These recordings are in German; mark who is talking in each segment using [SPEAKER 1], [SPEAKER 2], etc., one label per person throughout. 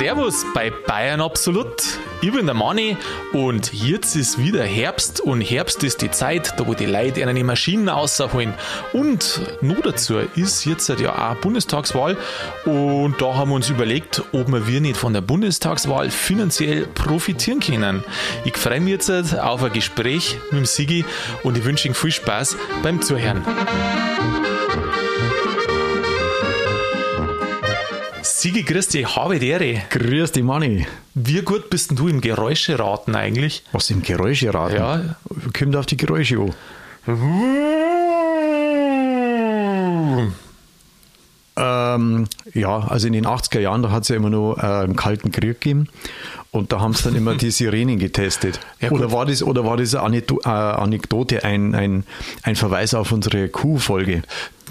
[SPEAKER 1] Servus bei Bayern Absolut. Ich bin der Manni und jetzt ist wieder Herbst und Herbst ist die Zeit, da wo die Leute ihre Maschinen rausholen. Und nur dazu ist jetzt ja auch Bundestagswahl und da haben wir uns überlegt, ob wir nicht von der Bundestagswahl finanziell profitieren können. Ich freue mich jetzt auf ein Gespräch mit dem Sigi und ich wünsche Ihnen viel Spaß beim Zuhören. Sigi, grüß dich, habe die Ehre.
[SPEAKER 2] Grüß dich, Manni.
[SPEAKER 1] Wie gut bist du im Geräuscheraten eigentlich?
[SPEAKER 2] Was im Geräuscheraten?
[SPEAKER 1] Ja.
[SPEAKER 2] Kommt auf die Geräusche an. Ähm, ja, also in den 80er Jahren, da hat es ja immer noch äh, einen kalten Krieg gegeben. Und da haben sie dann immer die Sirenen getestet.
[SPEAKER 1] Ja,
[SPEAKER 2] oder, war das, oder war das eine äh, Anekdote, ein, ein, ein Verweis auf unsere Kuh-Folge?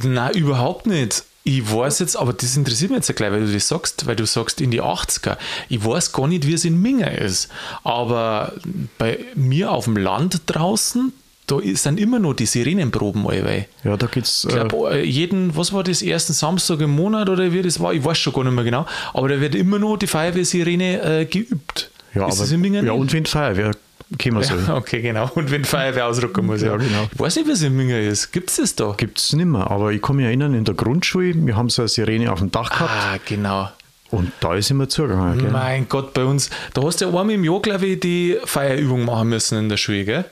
[SPEAKER 1] Nein, überhaupt nicht. Ich weiß jetzt, aber das interessiert mich jetzt gleich, weil du das sagst, weil du sagst in die 80er. Ich weiß gar nicht, wie es in Minga ist. Aber bei mir auf dem Land draußen, da ist- sind immer noch die Sirenenproben allweil.
[SPEAKER 2] Ja, da geht's.
[SPEAKER 1] Ich
[SPEAKER 2] Äh,
[SPEAKER 1] glaube, jeden, was war das, ersten Samstag im Monat oder wie das war, ich weiß schon gar nicht mehr genau, aber da wird immer noch die Feuerwehrsirene äh, geübt.
[SPEAKER 2] ja,
[SPEAKER 1] ist
[SPEAKER 2] aber, ja, und wenn die Feuerwehr kommen soll.
[SPEAKER 1] Ja, okay, genau. Und wenn Feuerwehr ausrücken muss.
[SPEAKER 2] Ja, genau.
[SPEAKER 1] Ich weiß nicht, es in Minga ist. Gibt es das da?
[SPEAKER 2] Gibt es nicht mehr. Aber ich kann mich erinnern, in der Grundschule, wir haben so eine Sirene auf dem Dach gehabt
[SPEAKER 1] Ah, genau.
[SPEAKER 2] und da ist immer zugegangen.
[SPEAKER 1] Mein Gott, bei uns, da hast du ja einmal im Jahr, glaube ich, die Feierübung machen müssen in der Schule, gell?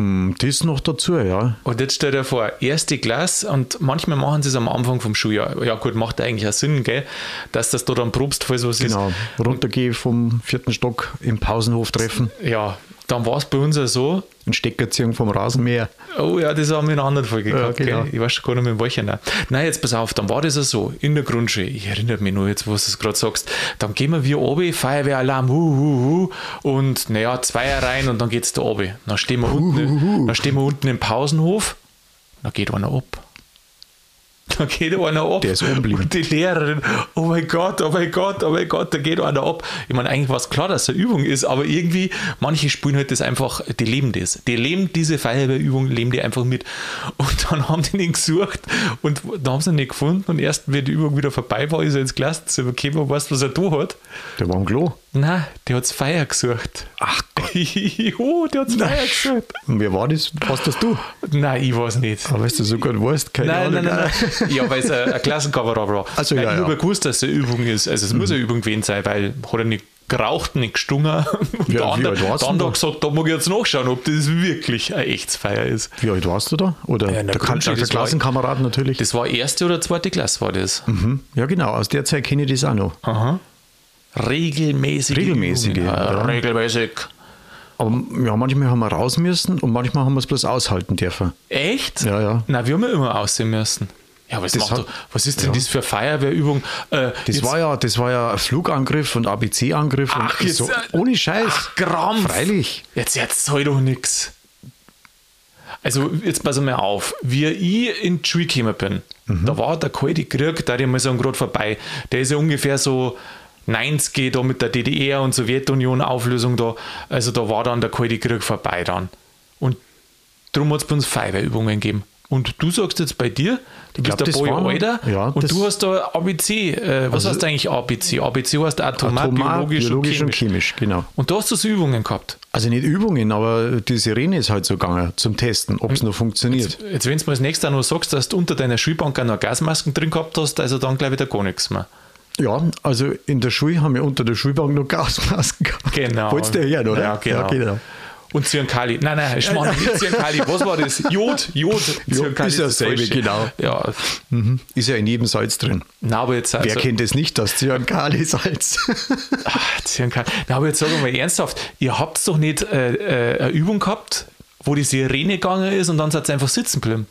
[SPEAKER 2] Mm, Das noch dazu, ja.
[SPEAKER 1] Und jetzt stell dir vor, erste Klasse und manchmal machen sie es am Anfang vom Schuljahr. Ja, gut, macht eigentlich auch Sinn, gell? Dass das da dann probst, falls was
[SPEAKER 2] Genau. Runtergehe vom vierten Stock im Pausenhof treffen,
[SPEAKER 1] ist. Ja, dann war es bei uns ja so.
[SPEAKER 2] einen Stecker ziehen vom Rasenmäher.
[SPEAKER 1] Oh ja, das haben wir in einer anderen Folge
[SPEAKER 2] Ja,
[SPEAKER 1] gehabt,
[SPEAKER 2] genau.
[SPEAKER 1] gell? Ich weiß schon gar nicht mehr, in welcher. Nein. Nein, jetzt pass auf, dann war das ja so, in der Grundschule, ich erinnere mich nur jetzt, was du es gerade sagst, dann gehen wir wie oben, Feuerwehralarm, hu, hu, hu, und naja, Zweier rein und dann geht's da oben. Dann stehen wir unten, dann stehen wir unten im Pausenhof, dann geht einer ab. Da geht einer ab.
[SPEAKER 2] Der ist oben geblieben.
[SPEAKER 1] Und die Lehrerin, oh mein Gott, oh mein Gott, oh mein Gott, da geht einer ab. Ich meine, eigentlich war es klar, dass es eine Übung ist, aber irgendwie, manche spielen halt das einfach, die leben das. Die leben diese Feuerwehrübung, leben die einfach mit. Und dann haben die ihn gesucht und da haben sie ihn nicht gefunden. Und erst, wenn die Übung wieder vorbei war, ist er ins Klassenzimmer gekommen, weißt du, was er da hat?
[SPEAKER 2] Der war am Klo.
[SPEAKER 1] Nein, der hat's Feier gesucht.
[SPEAKER 2] Ach Gott.
[SPEAKER 1] jo, der hat's Feier gesucht.
[SPEAKER 2] Und wer war das? Was das du?
[SPEAKER 1] Nein, ich weiß nicht.
[SPEAKER 2] Aber weißt du so gut weißt, keine
[SPEAKER 1] Nein,
[SPEAKER 2] Ahnung.
[SPEAKER 1] nein, nein, nein. Ja, weil es ein, ein Klassenkamerad war.
[SPEAKER 2] Ach so, ja,
[SPEAKER 1] ich
[SPEAKER 2] ja.
[SPEAKER 1] habe gewusst, dass es eine Übung ist. Also es muss eine Übung gewesen sein, weil hat er nicht geraucht, nicht gestungen. Und
[SPEAKER 2] Ja,
[SPEAKER 1] der
[SPEAKER 2] wie
[SPEAKER 1] andere,
[SPEAKER 2] alt warst
[SPEAKER 1] der
[SPEAKER 2] du
[SPEAKER 1] andere
[SPEAKER 2] da?
[SPEAKER 1] hat gesagt, da mag ich jetzt nachschauen, ob das wirklich ein echtes Feier ist.
[SPEAKER 2] Wie alt warst du da? Oder
[SPEAKER 1] Ja, der Grundschule,
[SPEAKER 2] der
[SPEAKER 1] das war-
[SPEAKER 2] Klassenkamerad natürlich?
[SPEAKER 1] Das war erste oder zweite Klasse, war das.
[SPEAKER 2] Mhm. Ja, genau. Aus der Zeit kenne ich das auch noch.
[SPEAKER 1] Aha. Regelmäßig.
[SPEAKER 2] Regelmäßige,
[SPEAKER 1] Ja. Regelmäßig.
[SPEAKER 2] Aber ja, manchmal haben wir raus müssen und manchmal haben wir es bloß aushalten dürfen.
[SPEAKER 1] Echt?
[SPEAKER 2] Ja, ja.
[SPEAKER 1] Nein, wir haben ja immer aussehen müssen. Ja, macht
[SPEAKER 2] hat-
[SPEAKER 1] doch, was ist denn
[SPEAKER 2] ja.
[SPEAKER 1] das für Feuerwehrübung? Äh,
[SPEAKER 2] Das
[SPEAKER 1] jetzt-
[SPEAKER 2] war ja, das war ja Flugangriff und ABC-Angriff
[SPEAKER 1] Ach,
[SPEAKER 2] und
[SPEAKER 1] jetzt,
[SPEAKER 2] so.
[SPEAKER 1] äh,
[SPEAKER 2] Ohne Scheiß.
[SPEAKER 1] Ach, Krampf.
[SPEAKER 2] Freilich.
[SPEAKER 1] Jetzt erzähl doch nix. Also, jetzt pass mal auf. Wie ich in die Schule gekommen bin,
[SPEAKER 2] Mhm.
[SPEAKER 1] da war der Kalte Krieg, da ich mal sagen, gerade vorbei. Der ist ja ungefähr so 90 da mit der DDR und Sowjetunion Auflösung da. Also, da war dann der Kalte Krieg vorbei dann. Und darum hat es bei uns Feuerwehrübungen gegeben. Und du sagst jetzt bei dir, du
[SPEAKER 2] glaub,
[SPEAKER 1] bist ein
[SPEAKER 2] war noch-
[SPEAKER 1] alter
[SPEAKER 2] ja,
[SPEAKER 1] und du hast da ABC. Äh, was
[SPEAKER 2] Also-
[SPEAKER 1] heißt eigentlich ABC? ABC heißt Atomar,
[SPEAKER 2] Atomar,
[SPEAKER 1] biologisch,
[SPEAKER 2] biologisch
[SPEAKER 1] und
[SPEAKER 2] und
[SPEAKER 1] chemisch.
[SPEAKER 2] chemisch, genau.
[SPEAKER 1] Und da hast du so Übungen gehabt.
[SPEAKER 2] Also nicht Übungen, aber die Sirene ist halt so gegangen zum Testen, ob es noch funktioniert.
[SPEAKER 1] Jetzt, wenn du mir das nächste noch sagst, dass du unter deiner Schulbank auch noch Gasmasken drin gehabt hast, also dann gleich wieder gar nichts mehr.
[SPEAKER 2] Ja, also in der Schule haben wir unter der Schulbank noch Gasmasken gehabt.
[SPEAKER 1] Genau.
[SPEAKER 2] Wolltest du hören, oder?
[SPEAKER 1] Ja, genau. Und Zyankali. Nein, nein, ich meine nicht Zyankali. Was war das? Jod, Jod. Zyankali
[SPEAKER 2] ist dasselbe,
[SPEAKER 1] falsche.
[SPEAKER 2] genau.
[SPEAKER 1] Ja,
[SPEAKER 2] Mhm. Ist ja in jedem Salz drin.
[SPEAKER 1] na, aber jetzt. Also,
[SPEAKER 2] Wer kennt es nicht, das Zyankali-Salz?
[SPEAKER 1] Zyankali. Na, aber jetzt sagen wir mal ernsthaft, ihr habt doch nicht äh, äh, eine Übung gehabt, wo die Sirene gegangen ist und dann seid ihr einfach sitzen geblieben.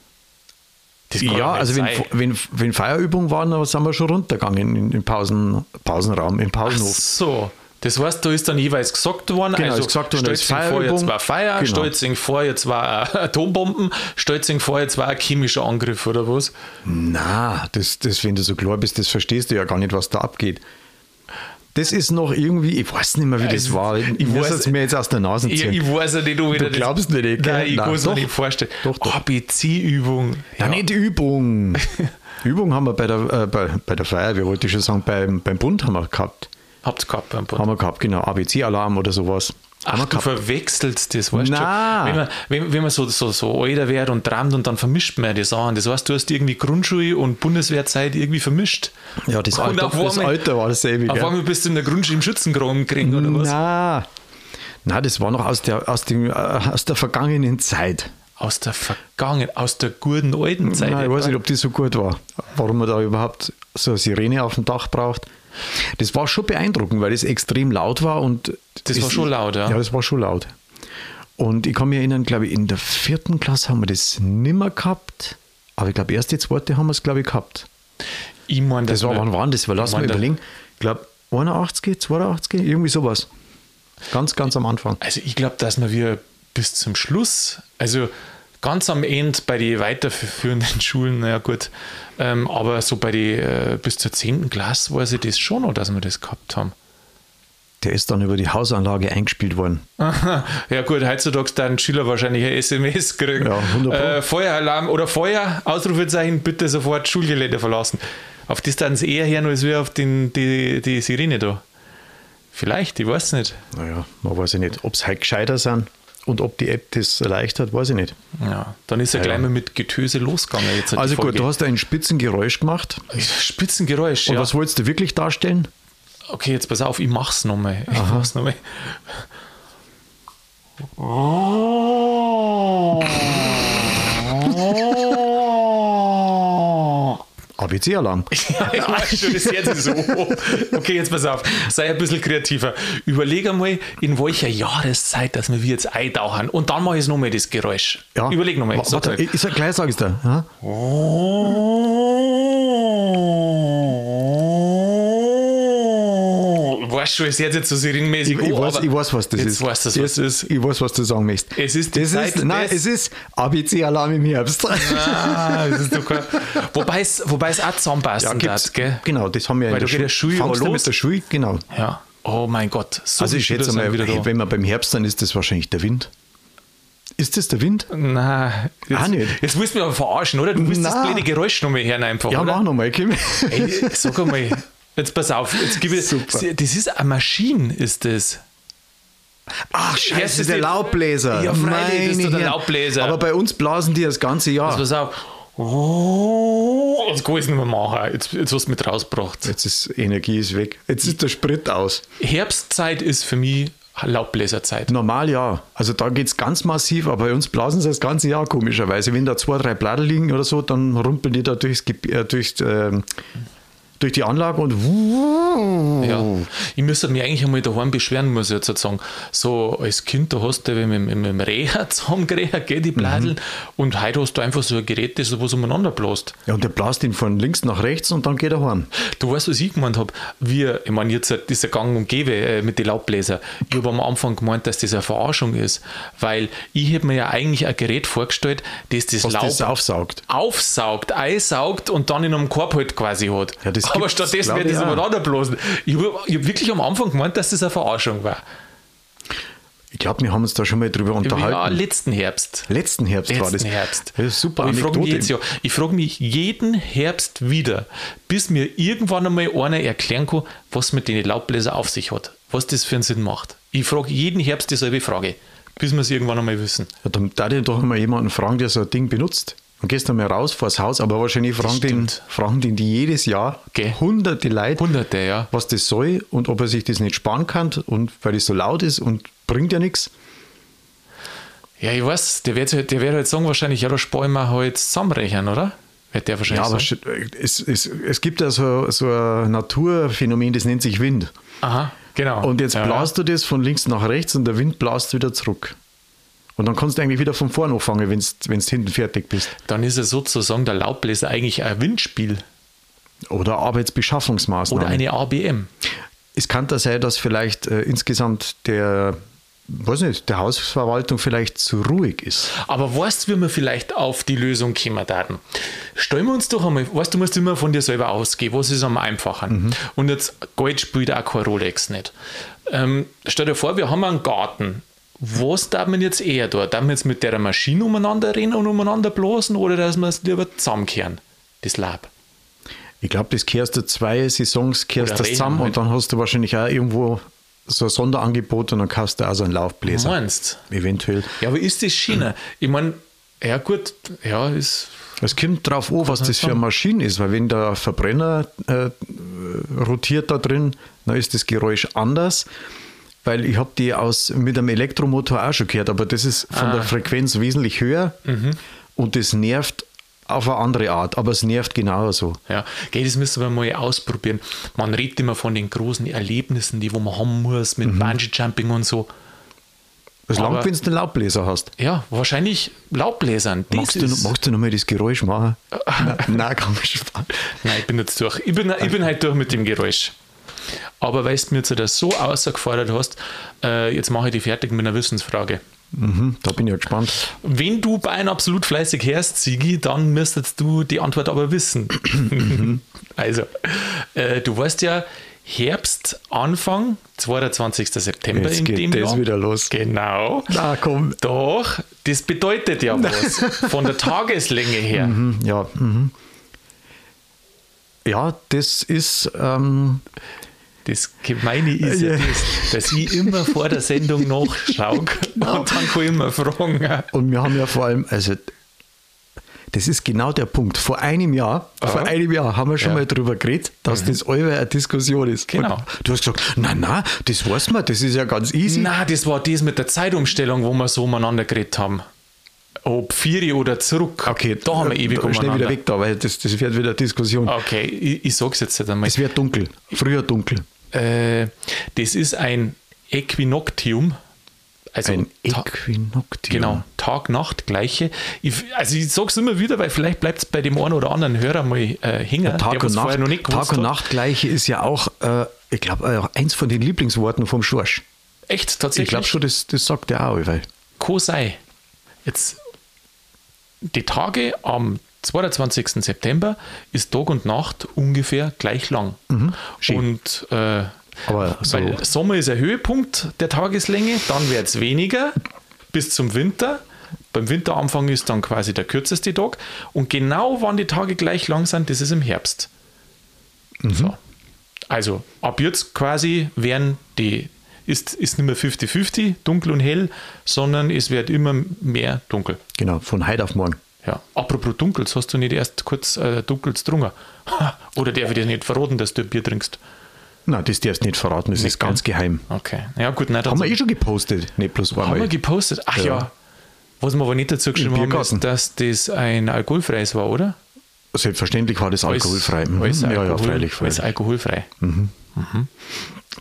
[SPEAKER 2] Ja, also wenn, wenn, wenn Feierübung waren, dann sind wir schon runtergegangen in, im Pausen, Pausenraum, im
[SPEAKER 1] Ach
[SPEAKER 2] Pausenhof.
[SPEAKER 1] so. Das heißt, da ist dann jeweils gesagt worden,
[SPEAKER 2] Genau,
[SPEAKER 1] also
[SPEAKER 2] gesagt worden,
[SPEAKER 1] Stolzing vor, jetzt war Feier,
[SPEAKER 2] Genau.
[SPEAKER 1] Stolzing vor, jetzt war Atombomben, Stolzing vor, jetzt war ein chemischer Angriff oder was?
[SPEAKER 2] Na, das, das, wenn du so klar bist, das verstehst du ja gar nicht, was da abgeht. Das ist noch irgendwie, ich weiß nicht mehr, wie das
[SPEAKER 1] Also,
[SPEAKER 2] war. Ich,
[SPEAKER 1] ich
[SPEAKER 2] muss es mir jetzt aus der Nase
[SPEAKER 1] Ich,
[SPEAKER 2] ziehen.
[SPEAKER 1] ich weiß ja nicht, ob ich
[SPEAKER 2] Du
[SPEAKER 1] das-
[SPEAKER 2] glaubst mir nicht?
[SPEAKER 1] Nein, ich
[SPEAKER 2] Nein,
[SPEAKER 1] kann es mir nicht vorstellen.
[SPEAKER 2] Doch, doch.
[SPEAKER 1] ABC-Übung.
[SPEAKER 2] Ja, nicht Übung. Übung haben wir bei der, äh, bei, bei der Feuerwehr, wollte ich schon sagen, beim, beim Bund haben wir gehabt.
[SPEAKER 1] Habt ihr gehabt beim Bund?
[SPEAKER 2] Haben wir gehabt, genau. ABC-Alarm oder sowas.
[SPEAKER 1] Ach, du verwechselst das, weißt du? Wenn man, wenn, wenn man so, so, so älter wird und träumt und dann vermischt man die Sachen. Das heißt, du hast irgendwie Grundschule und Bundeswehrzeit irgendwie vermischt.
[SPEAKER 2] Ja, das, Alter,
[SPEAKER 1] auf
[SPEAKER 2] das
[SPEAKER 1] einmal-
[SPEAKER 2] Alter war dasselbe.
[SPEAKER 1] Auf
[SPEAKER 2] gell?
[SPEAKER 1] einmal bist du in der Grundschule im Schützengraben gekriegt, oder was?
[SPEAKER 2] Na, na, das war noch aus der, aus, dem, äh, aus der vergangenen Zeit.
[SPEAKER 1] Aus der Vergangenheit, aus der guten alten Zeit.
[SPEAKER 2] Nein, ich weiß nicht, ob die so gut war. Warum man da überhaupt so eine Sirene auf dem Dach braucht. Das war schon beeindruckend, weil das extrem laut war und
[SPEAKER 1] Das war schon laut, ja.
[SPEAKER 2] Ja, das war schon laut. Und ich kann mich erinnern, glaube ich, in der vierten Klasse haben wir das nimmer gehabt. Aber ich glaube, erst die zweite haben wir es, glaube ich, gehabt.
[SPEAKER 1] Ich meine,
[SPEAKER 2] Das war, wann waren das? Weil Lass
[SPEAKER 1] ich
[SPEAKER 2] mal überlegen. Ich glaube, 81, 82, irgendwie sowas. Ganz, ganz am Anfang.
[SPEAKER 1] Also ich glaube, dass wir wir bis zum Schluss, also ganz am Ende bei den weiterführenden Schulen, naja gut, ähm, aber so bei die äh, bis zur 10. Klasse weiß ich das schon noch, dass wir das gehabt haben.
[SPEAKER 2] Der ist dann über die Hausanlage eingespielt worden.
[SPEAKER 1] Aha. Ja gut, heutzutage dann Schüler wahrscheinlich ein SMS kriegen.
[SPEAKER 2] Ja, 100 Pro.
[SPEAKER 1] äh, Feueralarm oder Feuer, Ausrufezeichen, bitte sofort Schulgelände verlassen. Auf das dann eher hören, als wir auf den, die, die Sirene da. Vielleicht, ich weiß nicht.
[SPEAKER 2] Naja, man weiß ja nicht, ob es heute gescheiter sind und ob die App das erleichtert, weiß ich nicht.
[SPEAKER 1] Ja, dann ist er
[SPEAKER 2] Ja,
[SPEAKER 1] gleich mal mit Getöse losgegangen. Jetzt
[SPEAKER 2] Also gut, du hast ein Spitzengeräusch gemacht.
[SPEAKER 1] Spitzengeräusch,
[SPEAKER 2] Und
[SPEAKER 1] ja.
[SPEAKER 2] was wolltest du wirklich darstellen?
[SPEAKER 1] Okay, jetzt pass auf, ich mach's nochmal. Ich mach's nochmal.
[SPEAKER 2] ABC-Alarm.
[SPEAKER 1] Ja, ich weiß schon, das jetzt so. Okay, jetzt pass auf, sei ein bisschen kreativer. Überleg einmal, in welcher Jahreszeit, dass wir jetzt eintauchen. Und dann mache ich nochmal das Geräusch.
[SPEAKER 2] Ja.
[SPEAKER 1] Überleg nochmal.
[SPEAKER 2] Wa- Warte, ich, ich gleich sag ich dir. Ja?
[SPEAKER 1] Weißt es hört jetzt so sirenmäßig
[SPEAKER 2] Ich, ich,
[SPEAKER 1] an,
[SPEAKER 2] weiß, ich weiß, was das
[SPEAKER 1] jetzt
[SPEAKER 2] ist.
[SPEAKER 1] weißt du, was das ist.
[SPEAKER 2] Ich weiß, was du sagen möchtest.
[SPEAKER 1] Es ist die
[SPEAKER 2] das
[SPEAKER 1] Zeit
[SPEAKER 2] ist, Nein, es ist ABC-Alarm im Herbst.
[SPEAKER 1] Ah, das ist doch wobei, es, wobei es auch zusammenpassen
[SPEAKER 2] gibt's-
[SPEAKER 1] darf, gell?
[SPEAKER 2] Genau, das haben wir
[SPEAKER 1] Weil
[SPEAKER 2] in
[SPEAKER 1] der Schul ja
[SPEAKER 2] Fangst
[SPEAKER 1] los.
[SPEAKER 2] mit der Schule, genau.
[SPEAKER 1] Ja. Oh mein Gott. So
[SPEAKER 2] Also ich schätze mal,
[SPEAKER 1] wieder
[SPEAKER 2] wenn man beim Herbst, dann ist das wahrscheinlich der Wind. Ist das der Wind?
[SPEAKER 1] Nein, jetzt,
[SPEAKER 2] Auch nicht.
[SPEAKER 1] jetzt musst du mich aber verarschen, oder? Du musst das
[SPEAKER 2] Nein.
[SPEAKER 1] kleine Geräusch nochmal hören einfach,
[SPEAKER 2] Ja,
[SPEAKER 1] oder?
[SPEAKER 2] mach nochmal, Kim.
[SPEAKER 1] Ey, sag einmal, jetzt pass auf, jetzt gib
[SPEAKER 2] Super.
[SPEAKER 1] das ist eine Maschine, ist das.
[SPEAKER 2] Ach, scheiße,
[SPEAKER 1] ist
[SPEAKER 2] der Laubbläser.
[SPEAKER 1] Ja, freilich, das ist der. Laubbläser.
[SPEAKER 2] Aber bei uns blasen die das ganze Jahr.
[SPEAKER 1] Pass auf. Oh, jetzt kann ich es nicht mehr machen. Jetzt, jetzt hast du mich rausgebracht.
[SPEAKER 2] Jetzt ist Energie ist weg. Jetzt ist der Sprit aus.
[SPEAKER 1] Herbstzeit ist für mich Laubbläserzeit.
[SPEAKER 2] Normal ja. Also da geht es ganz massiv, aber bei uns blasen sie das ganze Jahr komischerweise. Wenn da zwei, drei Blätter liegen oder so, dann rumpeln die da durchs, äh, durch, ähm, durch die Anlage und
[SPEAKER 1] Ja. Ich müsste mich eigentlich einmal daheim beschweren, muss ich jetzt sagen. So als Kind, da hast du mit, mit, mit dem Reher zusammengerät, gell, die Bladeln. Und heute hast du einfach so ein Gerät, das was umeinander bläst.
[SPEAKER 2] Ja, und der blast ihn von links nach rechts und dann geht er heim.
[SPEAKER 1] Du weißt, was ich gemeint habe? Wir, ich meine, jetzt dieser Gang und Gäbe äh, mit den Laubbläser. Ich habe am Anfang gemeint, dass das eine Verarschung ist, weil ich hätte mir ja eigentlich ein Gerät vorgestellt, das das
[SPEAKER 2] Was
[SPEAKER 1] Laub
[SPEAKER 2] das aufsaugt.
[SPEAKER 1] aufsaugt, einsaugt und dann in einem Korb halt quasi hat.
[SPEAKER 2] Ja, das
[SPEAKER 1] Aber stattdessen das
[SPEAKER 2] auch.
[SPEAKER 1] umeinander bloßen. Ich habe hab wirklich am Anfang gemeint, dass das eine Verarschung war.
[SPEAKER 2] Ich glaube, wir haben uns da schon mal drüber unterhalten.
[SPEAKER 1] Ja, letzten Herbst.
[SPEAKER 2] Letzten Herbst war das.
[SPEAKER 1] Letzten Herbst.
[SPEAKER 2] Das ist super
[SPEAKER 1] Aber ich frage mich ich frage mich jeden Herbst wieder, bis mir irgendwann einmal einer erklären kann, was mit den Laubbläser auf sich hat, was das für einen Sinn macht. Ich frage jeden Herbst dieselbe Frage, bis wir es irgendwann einmal wissen.
[SPEAKER 2] Ja, dann darf ich doch mal jemanden fragen, der so ein Ding benutzt. Und gehst dann mal raus vors Haus, aber wahrscheinlich fragen den, fragen den die jedes Jahr
[SPEAKER 1] Gell.
[SPEAKER 2] hunderte Leute,
[SPEAKER 1] Hunderte, ja.
[SPEAKER 2] was das soll und ob er sich das nicht sparen kann und weil das so laut ist und bringt ja nichts.
[SPEAKER 1] Ja, ich weiß, der wird, halt- der wird halt sagen wahrscheinlich, ja, da sparen wir halt zusammenrechnen, oder? Wird der wahrscheinlich
[SPEAKER 2] Ja, aber
[SPEAKER 1] sagen.
[SPEAKER 2] sch- es, es, es gibt ja so, so ein Naturphänomen, das nennt sich Wind.
[SPEAKER 1] Aha, genau.
[SPEAKER 2] Und jetzt
[SPEAKER 1] ja,
[SPEAKER 2] blasst du das von links nach rechts und der Wind blast wieder zurück. Und dann kannst du eigentlich wieder von vorne anfangen, wenn du hinten fertig bist.
[SPEAKER 1] Dann ist es sozusagen der Laubbläser eigentlich ein Windspiel
[SPEAKER 2] Oder Arbeitsbeschaffungsmaßnahmen.
[SPEAKER 1] oder eine ABM.
[SPEAKER 2] es kann da sein, dass vielleicht äh, insgesamt der, weiß nicht, der Hausverwaltung vielleicht zu ruhig ist.
[SPEAKER 1] Aber weißt du, wie wir vielleicht auf die Lösung kommen werden? Stellen wir uns doch einmal, weißt du, musst immer von dir selber ausgehen, was ist am einfachen? Und jetzt Geld spielt auch keine Rolex nicht. Ähm, stell dir vor, wir haben einen Garten. Was darf man jetzt eher da? Darf man jetzt mit der Maschine umeinander rennen und umeinander blasen oder dass wir es lieber zusammenkehren, das Lab?
[SPEAKER 2] Ich glaube, das kehrst du zwei Saisons kehrst
[SPEAKER 1] Oder
[SPEAKER 2] das zusammen
[SPEAKER 1] Rennen
[SPEAKER 2] und dann hast du wahrscheinlich auch irgendwo so ein Sonderangebot und dann kaufst du auch so einen Laufbläser.
[SPEAKER 1] Meinst
[SPEAKER 2] Eventuell.
[SPEAKER 1] Ja, aber ist das Schiene? Ich meine, ja gut, ja, ist.
[SPEAKER 2] Es kommt drauf an, was
[SPEAKER 1] man
[SPEAKER 2] das für eine? Maschine ist, weil wenn der Verbrenner äh, rotiert da drin, dann ist das Geräusch anders. Weil ich habe die aus mit einem Elektromotor auch schon gehört, aber das ist von
[SPEAKER 1] Ah.
[SPEAKER 2] der Frequenz wesentlich höher und das nervt auf eine andere Art, aber es nervt genauso.
[SPEAKER 1] Ja, gell, das müssen wir mal ausprobieren. Man redet immer von den großen Erlebnissen, die wo man haben muss mit Bungee-Jumping und so.
[SPEAKER 2] Es langt, wenn du einen Laubbläser hast.
[SPEAKER 1] Ja, wahrscheinlich Laubbläsern.
[SPEAKER 2] Magst du, magst du noch mal das Geräusch machen? nein, nein, komm, Spaß.
[SPEAKER 1] Nein, ich bin jetzt durch. Ich bin, ich bin halt durch mit dem Geräusch. Aber weil du mir jetzt das so außergefordert hast, äh, jetzt mache ich die fertig mit einer Wissensfrage.
[SPEAKER 2] Mhm, da bin ich ja gespannt.
[SPEAKER 1] Wenn du Bayern absolut fleißig hörst, Sigi, dann müsstest du die Antwort aber wissen. also, äh, du weißt ja, Herbst, Anfang, 22. September
[SPEAKER 2] Jetzt
[SPEAKER 1] in
[SPEAKER 2] geht
[SPEAKER 1] dem
[SPEAKER 2] das
[SPEAKER 1] Jahr.
[SPEAKER 2] wieder los.
[SPEAKER 1] Genau.
[SPEAKER 2] Na komm.
[SPEAKER 1] Doch, das bedeutet ja was. Von der Tageslänge her.
[SPEAKER 2] Mhm, ja, mhm. Ja, das ist ähm,
[SPEAKER 1] Das Gemeine ist ja
[SPEAKER 2] Ja.
[SPEAKER 1] das, dass ich immer vor der Sendung nachschaue
[SPEAKER 2] Genau.
[SPEAKER 1] und dann kann ich immer fragen.
[SPEAKER 2] Und wir haben ja vor allem, also das ist genau der Punkt. Vor einem Jahr, vor einem Jahr haben wir schon
[SPEAKER 1] Ja. Mhm.
[SPEAKER 2] mal drüber geredet, dass das allweil eine Diskussion ist.
[SPEAKER 1] Genau.
[SPEAKER 2] Und du hast gesagt, nein, nein, das weiß man, das ist ja ganz easy.
[SPEAKER 1] Na, das war das mit der Zeitumstellung, wo wir so umeinander geredet haben. Ob vier oder zurück.
[SPEAKER 2] Okay,
[SPEAKER 1] da haben wir ewig
[SPEAKER 2] da, schnell wieder weg da, weil das, das wird wieder eine Diskussion.
[SPEAKER 1] Okay, ich, ich sag's jetzt nicht einmal.
[SPEAKER 2] Es wird dunkel, früher dunkel.
[SPEAKER 1] Äh, das ist ein Äquinoctium. Also
[SPEAKER 2] Ein Äquinoctium.
[SPEAKER 1] Genau, Tag-Nacht gleiche. Ich, also ich sag's immer wieder, weil vielleicht bleibt es bei dem einen oder anderen Hörer mal äh, hängen,
[SPEAKER 2] Tag,
[SPEAKER 1] der
[SPEAKER 2] und Nacht, Tag und. Nacht gleiche ist ja auch, äh, ich glaube, äh, eins von den Lieblingsworten vom Schorsch.
[SPEAKER 1] Echt,
[SPEAKER 2] Ich
[SPEAKER 1] tatsächlich?
[SPEAKER 2] glaube schon, das, das sagt er auch. Weil
[SPEAKER 1] Kann sein. Jetzt, die Tage am 22. September ist Tag und Nacht ungefähr gleich lang.
[SPEAKER 2] Mhm.
[SPEAKER 1] Und äh,
[SPEAKER 2] so-
[SPEAKER 1] weil Sommer ist ein Höhepunkt der Tageslänge, dann wird es weniger bis zum Winter. Beim Winteranfang ist dann quasi der kürzeste Tag. Und genau wann die Tage gleich lang sind, das ist im Herbst.
[SPEAKER 2] Mhm.
[SPEAKER 1] So. Also ab jetzt quasi werden die, ist, ist nicht mehr 50-50, dunkel und hell, sondern es wird immer mehr dunkel.
[SPEAKER 2] Genau, von heute auf morgen.
[SPEAKER 1] Ja. Apropos Dunkels, hast du nicht erst kurz äh, Dunkels drungen? Oder darf ich dir nicht verraten, dass du ein Bier trinkst?
[SPEAKER 2] Nein, das darfst du nicht verraten, das ist
[SPEAKER 1] gell?
[SPEAKER 2] ganz geheim.
[SPEAKER 1] Okay. Ja, gut, nein,
[SPEAKER 2] Haben wir eh schon gepostet, nicht bloß
[SPEAKER 1] haben wir
[SPEAKER 2] einmal.
[SPEAKER 1] gepostet. Ach ja.
[SPEAKER 2] Ja.
[SPEAKER 1] Was wir aber nicht dazu geschrieben haben, ist, dass das ein alkoholfreies war, oder?
[SPEAKER 2] Selbstverständlich war das alkoholfrei. Mhm.
[SPEAKER 1] Alles
[SPEAKER 2] ja, ja,
[SPEAKER 1] Alkohol-
[SPEAKER 2] freilich,
[SPEAKER 1] alles
[SPEAKER 2] freilich.
[SPEAKER 1] alkoholfrei.